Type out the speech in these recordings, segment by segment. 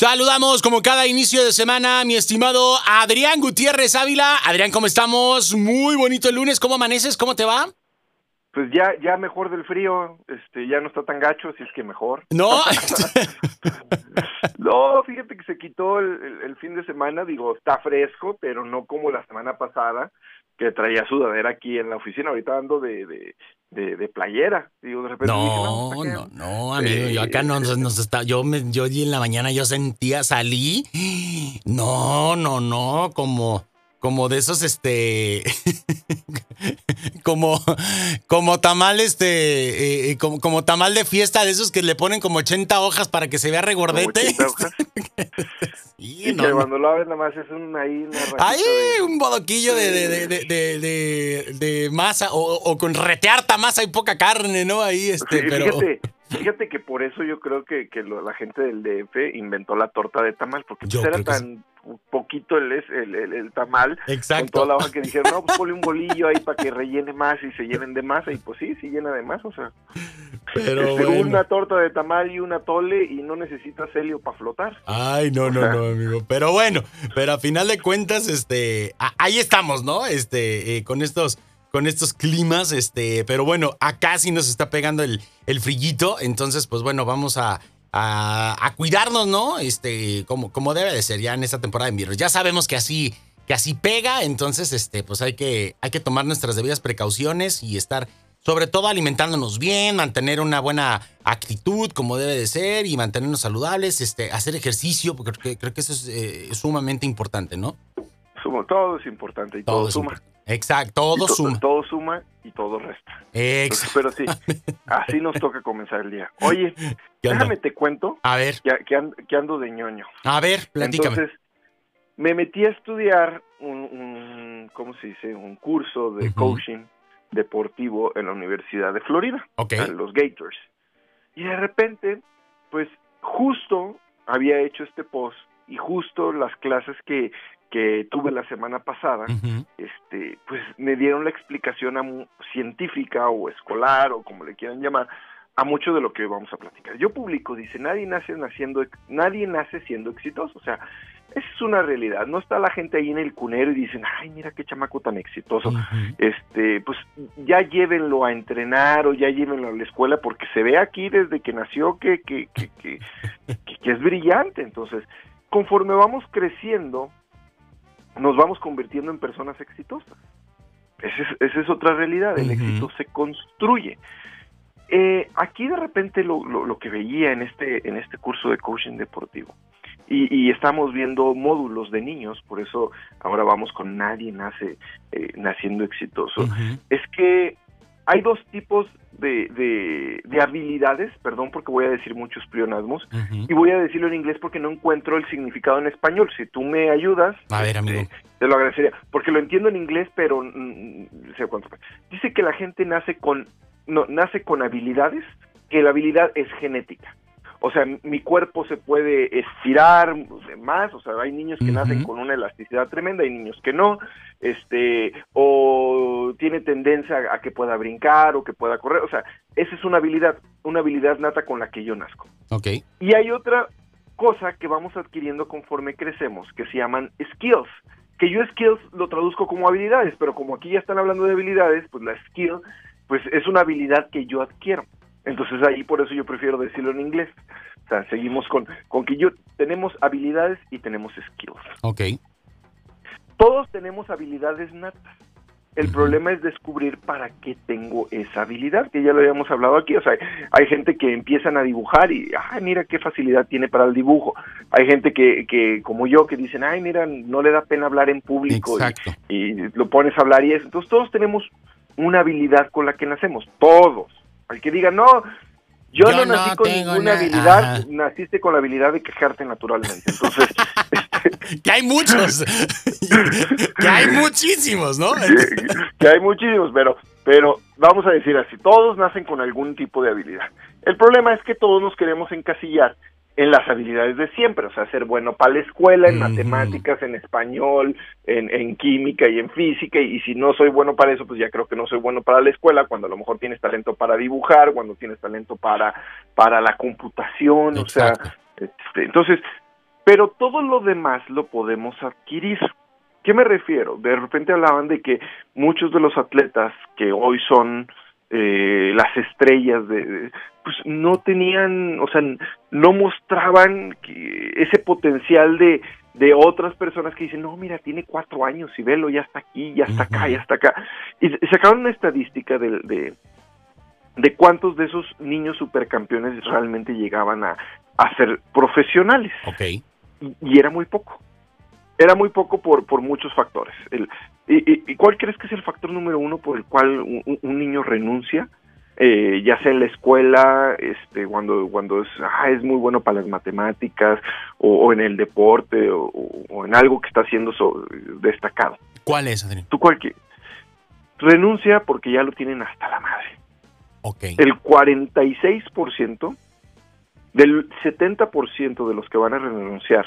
Saludamos como cada inicio de semana mi estimado Adrián Gutiérrez Ávila. Adrián, ¿cómo estamos? Muy bonito el lunes. ¿Cómo amaneces? ¿Cómo te va? Pues ya, ya mejor del frío, este, ya no está tan gacho, así es que mejor. No. no, fíjate que se quitó el, fin de semana, digo, está fresco, pero no como la semana pasada, que traía sudadera aquí en la oficina, ahorita ando de, de, de, playera. Digo, de repente no, no, no, amigo, yo acá no nos, está, yo me, yo en la mañana yo sentía, salí, no, no, no, como, como de esos, este, como, como tamal, este, eh, como, como, tamal de fiesta, de esos que le ponen como 80 hojas para que se vea regordete. y que cuando lo abres nada más es un ahí Ahí, un bodoquillo de, de, de, de, masa, o, con retearta masa y poca carne, ¿no? Ahí, este, pero... Fíjate, fíjate que por eso yo creo que, que la gente del DF inventó la torta de tamal, porque pues era tan poquito el, el, el, el tamal Exacto. con toda la hoja que dijeron, no, pues ponle un bolillo ahí para que rellene más y se llenen de masa, y pues sí, sí llena de masa, o sea, Pero este, una torta de tamal y una tole y no necesitas helio para flotar. Ay, no, no, no, amigo, pero bueno, pero a final de cuentas, este, ahí estamos, ¿no? Este, eh, con estos con estos climas, este, pero bueno, acá sí nos está pegando el, el frillito, entonces pues bueno, vamos a a, cuidarnos, ¿no? Este, como, como debe de ser ya en esta temporada de invierno. Ya sabemos que así, que así pega, entonces, este, pues hay que, hay que tomar nuestras debidas precauciones y estar, sobre todo, alimentándonos bien, mantener una buena actitud, como debe de ser, y mantenernos saludables, este, hacer ejercicio, porque creo que, eso es eh, sumamente importante, ¿no? todo es importante y todo, suma. Exacto, todo suma. Todo suma y todo resta. Exacto. pero sí, así nos toca comenzar el día. Oye, déjame te cuento a ver. Que, ando, de ñoño. A ver, platícame. Entonces, me metí a estudiar un, ¿cómo se dice? Un curso de coaching deportivo en la Universidad de Florida, en los Gators. Y de repente, pues justo había hecho este post y justo las clases que, que tuve la semana pasada, este, pues me dieron la explicación científica o escolar o como le quieran llamar a mucho de lo que vamos a platicar. Yo publico, dice, nadie nace naciendo, nadie nace siendo exitoso, o sea, esa es una realidad. No está la gente ahí en el cunero y dicen, ay, mira qué chamaco tan exitoso. Este, pues ya llévenlo a entrenar o ya llévenlo a la escuela porque se ve aquí desde que nació que, que, que, que, que es brillante. Entonces, conforme vamos creciendo, nos vamos convirtiendo en personas exitosas. Esa es, otra realidad, el éxito se construye. Eh, aquí de repente lo, lo, que veía en este, en este curso de coaching deportivo, y, estamos viendo módulos de niños, por eso ahora vamos con nadie nace eh, naciendo exitoso, es que hay dos tipos de, de, habilidades, perdón porque voy a decir muchos pleonasmos, y voy a decirlo en inglés porque no encuentro el significado en español. Si tú me ayudas, a ver, amigo. Este, te lo agradecería, porque lo entiendo en inglés, pero mm, sé cuánto. Dice que la gente nace con, no, nace con habilidades, que la habilidad es genética o sea, mi cuerpo se puede estirar más, o sea, hay niños que nacen con una elasticidad tremenda, hay niños que no, este, o tiene tendencia a, que pueda brincar o que pueda correr, o sea, esa es una habilidad, una habilidad nata con la que yo nazco. Ok. Y hay otra cosa que vamos adquiriendo conforme crecemos, que se llaman skills, que yo skills lo traduzco como habilidades, pero como aquí ya están hablando de habilidades, pues la skill, pues es una habilidad que yo adquiero. Entonces ahí por eso yo prefiero decirlo en inglés. O sea, seguimos con, con que yo tenemos habilidades y tenemos skills. Ok. Todos tenemos habilidades natas. El problema es descubrir para qué tengo esa habilidad, que ya lo habíamos hablado aquí. O sea, hay gente que empiezan a dibujar y, ay, mira qué facilidad tiene para el dibujo. Hay gente que, que como yo, que dicen, ay, mira, no le da pena hablar en público y, y, lo pones a hablar y eso. Entonces, todos tenemos una habilidad con la que nacemos, todos. Al que diga, no, yo, no nací con ninguna habilidad, naciste con la habilidad de quejarte naturalmente. Entonces, este, que hay muchos, que hay muchísimos, ¿no? que, hay muchísimos, pero, pero vamos a decir así, todos nacen con algún tipo de habilidad. El problema es que todos nos queremos encasillar en las habilidades de siempre, o sea, ser bueno para la escuela, en matemáticas, en español, en, química y en física, y, si no soy bueno para eso, pues ya creo que no soy bueno para la escuela, cuando a lo mejor tienes talento para dibujar, cuando tienes talento para, para la computación, o sea, este, entonces, pero todo lo demás lo podemos adquirir. ¿Qué me refiero? De repente hablaban de que muchos de los atletas que hoy son eh, las estrellas de, pues no tenían, o sea, no mostraban ese potencial de, de otras personas que dicen, no, mira, tiene cuatro años y velo, ya está aquí, ya está acá, ya está acá. Y sacaron una estadística de, de, de cuántos de esos niños supercampeones realmente llegaban a, a ser profesionales. Okay. Y, era muy poco. Era muy poco por, por muchos factores. El, y, cuál crees que es el factor número uno por el cual un, niño renuncia? Eh, ya sea en la escuela, este, cuando, cuando es, ah, es muy bueno para las matemáticas, o, en el deporte, o, en algo que está haciendo destacado. ¿Cuál es, Adrián? ¿Tú cuál Renuncia porque ya lo tienen hasta la madre. Okay. El 46% del 70% de los que van a renunciar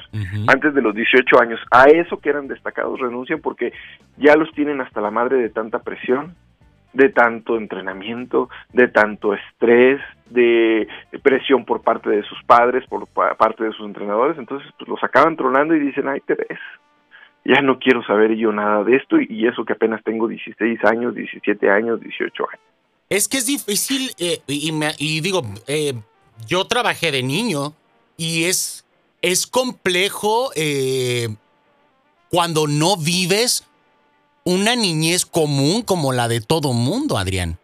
antes de los 18 años a eso que eran destacados renuncian porque ya los tienen hasta la madre de tanta presión, de tanto entrenamiento, de tanto estrés, de presión por parte de sus padres, por parte de sus entrenadores, entonces pues, los acaban tronando y dicen, ay, te ves, ya no quiero saber yo nada de esto y eso que apenas tengo 16 años, 17 años, 18 años. Es que es difícil, eh, y, y, digo, eh, yo trabajé de niño y es, es complejo eh, cuando no vives una niñez común como la de todo mundo, Adrián.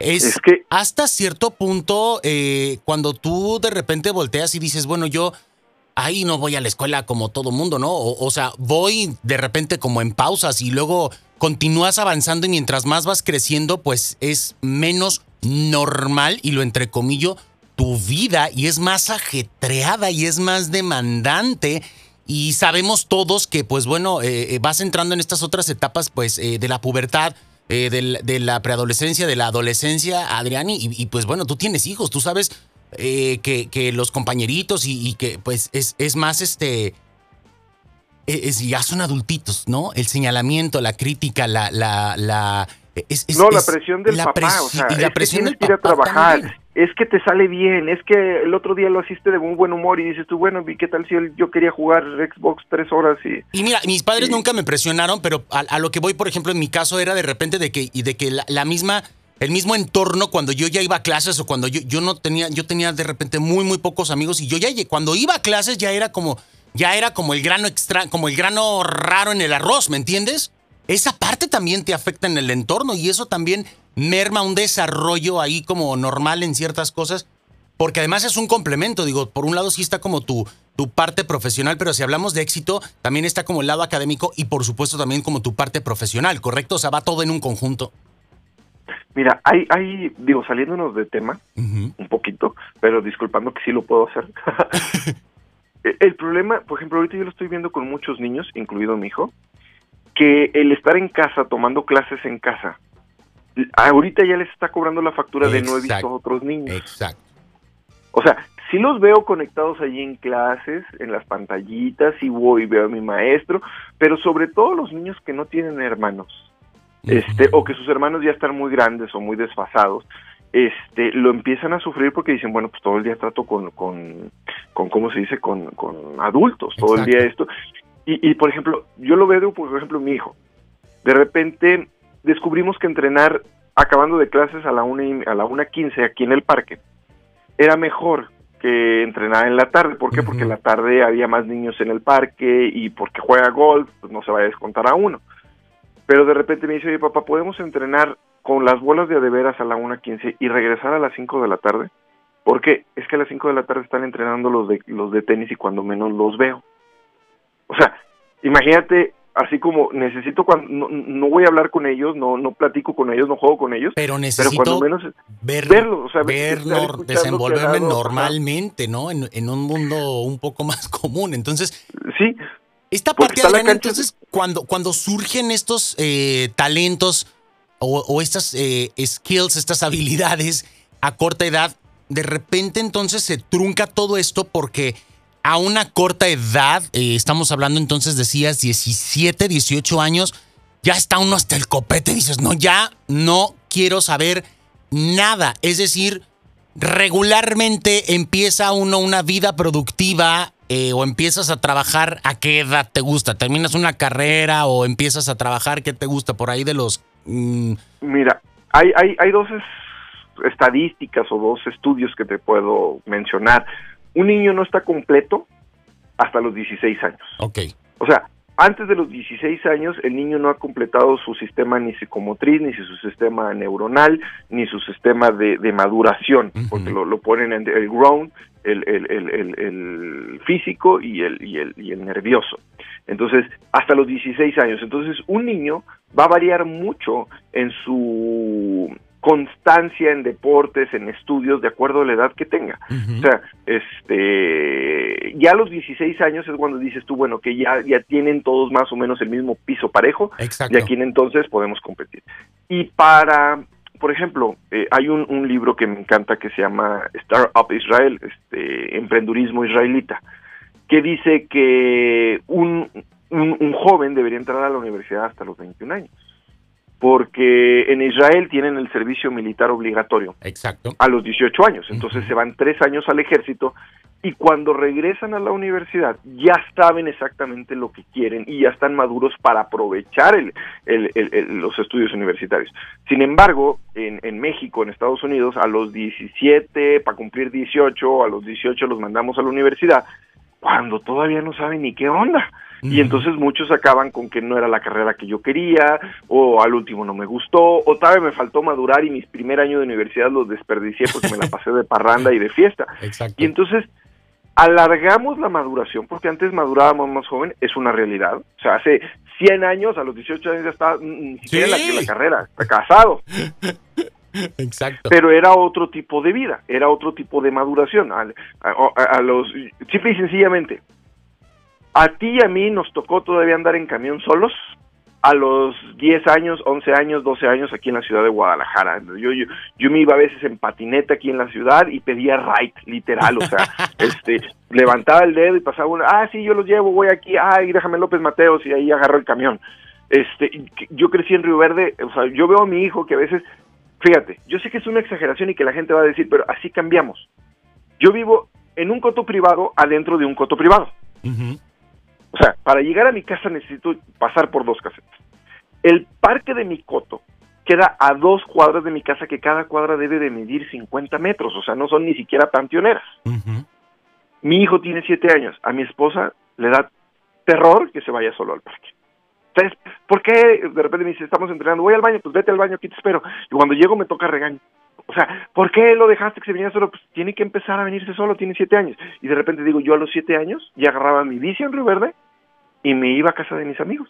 Es, que hasta cierto punto, eh, cuando tú de repente volteas y dices, bueno, yo ahí no voy a la escuela como todo mundo, ¿no? O, o, sea, voy de repente como en pausas y luego continúas avanzando y mientras más vas creciendo, pues es menos normal, y lo entrecomillo, tu vida y es más ajetreada y es más demandante. Y sabemos todos que, pues bueno, eh, eh, vas entrando en estas otras etapas, pues, eh, de la pubertad, de, la preadolescencia, de la adolescencia, Adrián, y, pues bueno, tú tienes hijos, tú sabes que, que, los compañeritos y, que, pues, es, es más este. Es, ya son adultitos, ¿no? El señalamiento, la crítica, la. la, la no, la presión del papá, o sea, y la presión del ir a trabajar es que te sale bien, es que el otro día lo hiciste de un buen humor y dices tú, bueno, ¿y qué tal si yo quería jugar Xbox tres horas y... Y mira, mis padres nunca me presionaron, pero a, lo que voy, por ejemplo, en mi caso era de repente de que, y de que la, misma, el mismo entorno cuando yo ya iba a clases o cuando yo, yo no tenía, yo tenía de repente muy, muy pocos amigos y yo ya, cuando iba a clases ya era como, ya era como el grano extra, como el grano raro en el arroz, ¿me entiendes? Esa parte también te afecta en el entorno y eso también merma un desarrollo ahí como normal en ciertas cosas, porque además es un complemento, digo, por un lado sí está como tu, tu parte profesional, pero si hablamos de éxito, también está como el lado académico y por supuesto también como tu parte profesional, ¿correcto? O sea, va todo en un conjunto. Mira, hay, hay digo, saliéndonos de tema un poquito, pero disculpando que sí lo puedo hacer. el problema, por ejemplo, ahorita yo lo estoy viendo con muchos niños, incluido mi hijo, que el estar en casa, tomando clases en casa, ahorita ya les está cobrando la factura de no he visto a otros niños. Exacto. O sea, si los veo conectados allí en clases, en las pantallitas, y voy y veo a mi maestro, pero sobre todo los niños que no tienen hermanos, este, o que sus hermanos ya están muy grandes o muy desfasados, este, lo empiezan a sufrir porque dicen, bueno, pues todo el día trato con, con, con ¿cómo se dice? Con, con adultos, todo el día esto. Y, y, por ejemplo, yo lo veo, por ejemplo, mi hijo. De repente descubrimos que entrenar acabando de clases a la una a la una quince aquí en el parque era mejor que entrenar en la tarde. ¿Por qué? Porque en la tarde había más niños en el parque y porque juega golf, pues no se va a descontar a uno. Pero de repente me dice, oye papá, ¿podemos entrenar con las bolas de adeveras a la una quince y regresar a las 5 de la tarde? Porque es que a las 5 de la tarde están entrenando los de, los de tenis y cuando menos los veo. O sea, imagínate así como necesito cuando no, voy a hablar con ellos, no no platico con ellos, no juego con ellos, pero necesito menos verlo, o sea, desenvolverme normalmente, ¿no? En, un mundo un poco más común. Entonces, sí. Esta parte de entonces cuando cuando surgen estos eh, talentos o, estas eh, skills, estas habilidades a corta edad, de repente entonces se trunca todo esto porque a una corta edad, eh, estamos hablando entonces, decías, 17, 18 años, ya está uno hasta el copete, dices, no, ya no quiero saber nada. Es decir, regularmente empieza uno una vida productiva eh, o empiezas a trabajar, ¿a qué edad te gusta? ¿Terminas una carrera o empiezas a trabajar? ¿Qué te gusta por ahí de los... Mm? Mira, hay, hay, hay dos estadísticas o dos estudios que te puedo mencionar. Un niño no está completo hasta los 16 años. Ok. O sea, antes de los 16 años, el niño no ha completado su sistema ni psicomotriz, ni su sistema neuronal, ni su sistema de, maduración, porque lo, ponen en el grown, el, el, físico y el, y, el, y el nervioso. Entonces, hasta los 16 años. Entonces, un niño va a variar mucho en su constancia en deportes, en estudios, de acuerdo a la edad que tenga. O sea, este, ya a los 16 años es cuando dices tú, bueno, que ya, ya tienen todos más o menos el mismo piso parejo, y aquí entonces podemos competir. Y para, por ejemplo, eh, hay un, un, libro que me encanta que se llama Startup Israel, este, Emprendurismo Israelita, que dice que un, un, un joven debería entrar a la universidad hasta los 21 años porque en Israel tienen el servicio militar obligatorio Exacto. a los 18 años, entonces se van tres años al ejército y cuando regresan a la universidad ya saben exactamente lo que quieren y ya están maduros para aprovechar los estudios universitarios. Sin embargo, en, en, México, en Estados Unidos, a los 17, para cumplir 18, a los 18 los mandamos a la universidad, cuando todavía no saben ni qué onda. Y entonces muchos acaban con que no era la carrera que yo quería, o al último no me gustó, o tal vez me faltó madurar y mis primer año de universidad los desperdicié porque me la pasé de parranda y de fiesta. Y entonces alargamos la maduración, porque antes madurábamos más joven, es una realidad. O sea, hace 100 años, a los 18 años ya estaba ni siquiera en la, carrera, casado. Exacto. Pero era otro tipo de vida, era otro tipo de maduración. A, a los simple y sencillamente, a ti y a mí nos tocó todavía andar en camión solos a los 10 años, 11 años, 12 años aquí en la ciudad de Guadalajara. Yo, yo, yo me iba a veces en patineta aquí en la ciudad y pedía ride, literal, o sea, este, levantaba el dedo y pasaba una, ah, sí, yo los llevo, voy aquí, ay, déjame López Mateos y ahí agarro el camión. Este, yo crecí en Río Verde, o sea, yo veo a mi hijo que a veces, fíjate, yo sé que es una exageración y que la gente va a decir, pero así cambiamos. Yo vivo en un coto privado adentro de un coto privado. O sea, para llegar a mi casa necesito pasar por dos casetas. El parque de mi coto queda a dos cuadras de mi casa, que cada cuadra debe de medir 50 metros, o sea, no son ni siquiera tan pioneras. Mi hijo tiene siete años, a mi esposa le da terror que se vaya solo al parque. Entonces, ¿por qué de repente me dice, estamos entrenando, voy al baño, pues vete al baño, aquí te espero. Y cuando llego me toca regaño. O sea, ¿por qué lo dejaste que se viniera solo? Pues tiene que empezar a venirse solo, tiene siete años. Y de repente digo, yo a los siete años ya agarraba mi bici en Río Verde y me iba a casa de mis amigos.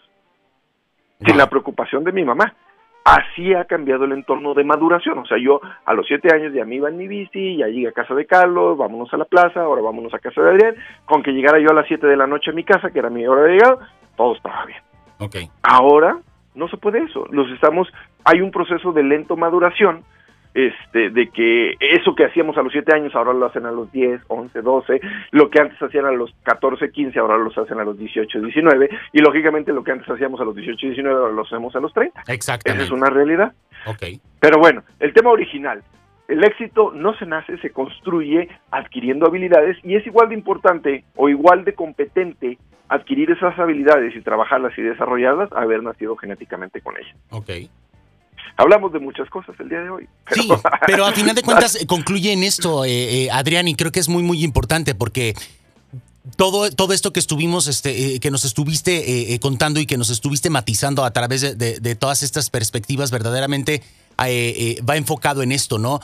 Sin la preocupación de mi mamá. Así ha cambiado el entorno de maduración. O sea, yo a los siete años ya me iba en mi bici, ya llegué a casa de Carlos, vámonos a la plaza, ahora vámonos a casa de Adrián. Con que llegara yo a las siete de la noche a mi casa, que era mi hora de llegada, todo estaba bien. Okay. Ahora no se puede eso. Los estamos, hay un proceso de lento maduración este, de que eso que hacíamos a los 7 años ahora lo hacen a los 10, 11, 12, lo que antes hacían a los 14, 15 ahora lo hacen a los 18, 19 y lógicamente lo que antes hacíamos a los 18, 19 ahora lo hacemos a los 30. Exactamente. Esa es una realidad. Ok. Pero bueno, el tema original. El éxito no se nace, se construye adquiriendo habilidades y es igual de importante o igual de competente adquirir esas habilidades y trabajarlas y desarrollarlas haber nacido genéticamente con ellas. Ok. Hablamos de muchas cosas el día de hoy. Sí, pero a final de cuentas concluye en esto, eh, eh, Adrián, y creo que es muy, muy importante porque todo, todo esto que estuvimos, este, eh, que nos estuviste contando y que nos estuviste matizando a través de todas estas perspectivas, verdaderamente va enfocado en esto, ¿no?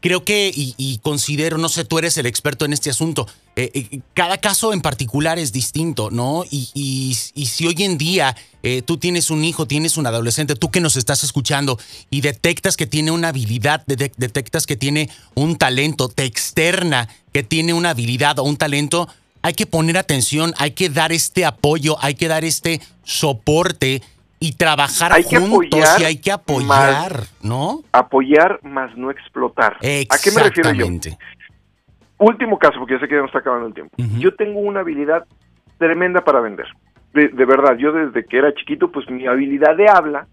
Creo que, y, considero, no sé, tú eres el experto en este asunto, eh, eh, cada caso en particular es distinto, ¿no? Y, si hoy en día eh, tú tienes un hijo, tienes un adolescente, tú que nos estás escuchando y detectas que tiene una habilidad, detectas que tiene un talento, te externa que tiene una habilidad o un talento, hay que poner atención, hay que dar este apoyo, hay que dar este soporte y trabajar juntos y hay que apoyar, ¿no? Apoyar más no explotar. ¿A qué me refiero yo? Último caso, porque yo sé que ya nos está acabando el tiempo. Yo tengo una habilidad tremenda para vender. De, verdad, yo desde que era chiquito, pues mi habilidad de habla,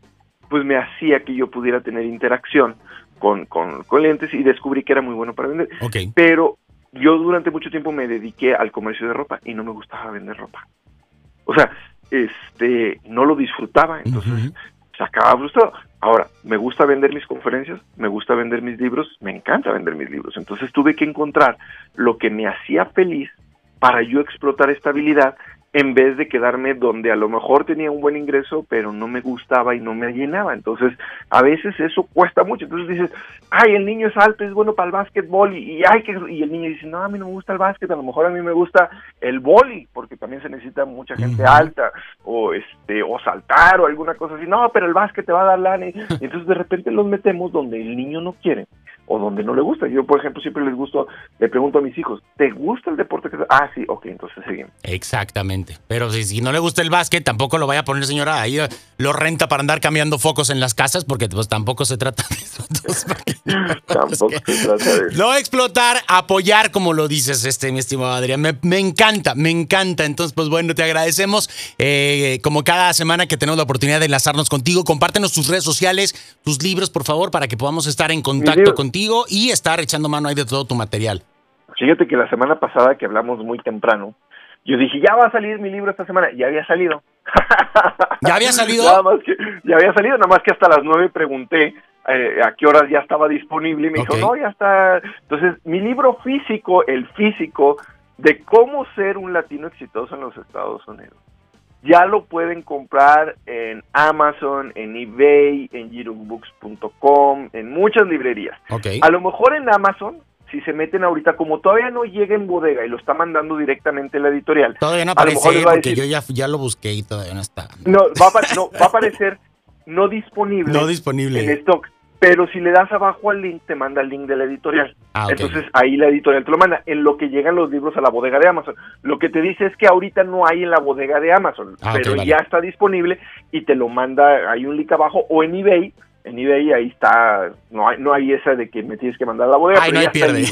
pues me hacía que yo pudiera tener interacción con, con, clientes y descubrí que era muy bueno para vender. Pero yo durante mucho tiempo me dediqué al comercio de ropa y no me gustaba vender ropa. O sea, este, no lo disfrutaba, entonces se acababa frustrado. Ahora, me gusta vender mis conferencias, me gusta vender mis libros, me encanta vender mis libros. Entonces tuve que encontrar lo que me hacía feliz para yo explotar esta habilidad en vez de quedarme donde a lo mejor tenía un buen ingreso, pero no me gustaba y no me llenaba. Entonces, a veces eso cuesta mucho. Entonces dices, ay, el niño es alto, es bueno para el básquetbol, y, y, hay que, y el niño dice, no, a mí no me gusta el básquet, a lo mejor a mí me gusta el boli, porque también se necesita mucha gente alta, o este, o saltar, o alguna cosa así. No, pero el básquet te va a dar lana. Y entonces de repente los metemos donde el niño no quiere o donde no le gusta. Yo, por ejemplo, siempre les gusto, le pregunto a mis hijos, ¿te gusta el deporte? Que... Ah, sí, ok, entonces seguimos. Exactamente. Pero si, si, no le gusta el básquet, tampoco lo vaya a poner, señora, ahí lo renta para andar cambiando focos en las casas, porque pues tampoco se trata de eso. tampoco se trata de eso. No explotar, apoyar, como lo dices, este, mi estimado Adrián. Me, me encanta, me encanta. Entonces, pues bueno, te agradecemos, eh, como cada semana que tenemos la oportunidad de enlazarnos contigo. Compártenos tus redes sociales, tus libros, por favor, para que podamos estar en contacto contigo y estar echando mano ahí de todo tu material. Fíjate que la semana pasada que hablamos muy temprano, yo dije, ya va a salir mi libro esta semana, ya había salido. ¿Ya había salido? nada más que, ya había salido, nada más que hasta las nueve pregunté eh, a qué horas ya estaba disponible y me dijo, no, ya está. Entonces, mi libro físico, el físico, de cómo ser un latino exitoso en los Estados Unidos ya lo pueden comprar en Amazon, en eBay, en girumbooks.com, en muchas librerías. A lo mejor en Amazon, si se meten ahorita, como todavía no llega en bodega y lo está mandando directamente la editorial. Todavía no aparece, porque yo ya, ya lo busqué y todavía no está. No, va a, no, va a aparecer no disponible. No disponible. En stock pero si le das abajo al link te manda el link de la editorial. Ah, Entonces ahí la editorial te lo manda en lo que llegan los libros a la bodega de Amazon. Lo que te dice es que ahorita no hay en la bodega de Amazon, ah, pero ya está disponible y te lo manda, hay un link abajo o en eBay. En eBay ahí está, no hay, no hay esa de que me tienes que mandar a la bodega. Ahí no hay pierde.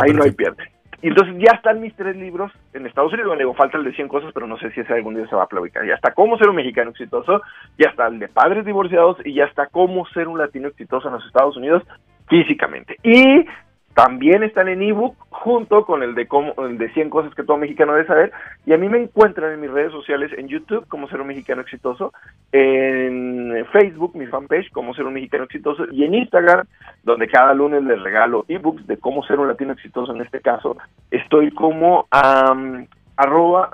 ahí no hay pierde. Y entonces ya están mis tres libros en Estados Unidos. Bueno, digo, falta el de 100 cosas, pero no sé si ese algún día se va a publicar. Ya está Cómo ser un mexicano exitoso, ya está el de padres divorciados y ya está Cómo ser un latino exitoso en los Estados Unidos físicamente. Y también están en ebook junto con el de cómo, el de 100 cosas que todo mexicano debe saber. Y a mí me encuentran en mis redes sociales, en YouTube, como ser un mexicano exitoso, en Facebook, mi fanpage, como ser un mexicano exitoso, y en Instagram, donde cada lunes les regalo ebooks de cómo ser un latino exitoso en este caso. Estoy como arroba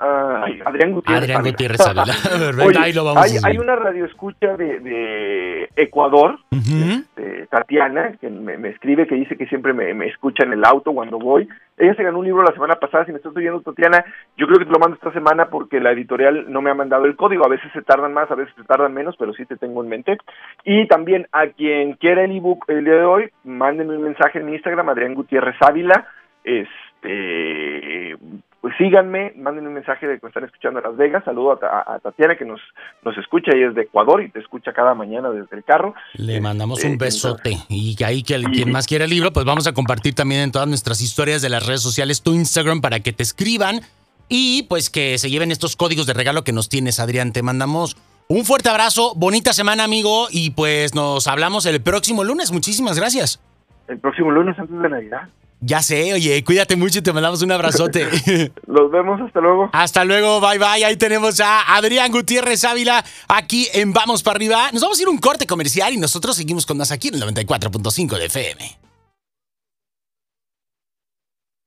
Adrián Gutiérrez. Adrián Gutiérrez Ahí lo vamos hay, hay, una radio escucha de, Ecuador, este, Tatiana, que me, escribe, que dice que siempre me, escucha en el auto cuando voy. Ella se ganó un libro la semana pasada, si me estás oyendo, Tatiana, yo creo que te lo mando esta semana porque la editorial no me ha mandado el código. A veces se tardan más, a veces se tardan menos, pero sí te tengo en mente. Y también a quien quiera el ebook el día de hoy, mándenme un mensaje en Instagram, Adrián Gutiérrez Ávila. Este, pues síganme, manden un mensaje de que están escuchando en Las Vegas. Saludo a, Tatiana que nos, nos escucha, ella es de Ecuador y te escucha cada mañana desde el carro. Le mandamos un este, besote. y ahí que quien más quiera el libro, pues vamos a compartir también en todas nuestras historias de las redes sociales tu Instagram para que te escriban y pues que se lleven estos códigos de regalo que nos tienes, Adrián. Te mandamos un fuerte abrazo, bonita semana, amigo, y pues nos hablamos el próximo lunes. Muchísimas gracias. El próximo lunes antes de Navidad. Ya sé, oye, cuídate mucho y te mandamos un abrazote. Nos vemos, hasta luego. Hasta luego, bye bye. Ahí tenemos a Adrián Gutiérrez Ávila aquí en Vamos para arriba. Nos vamos a ir un corte comercial y nosotros seguimos con más aquí en el 94.5 de FM.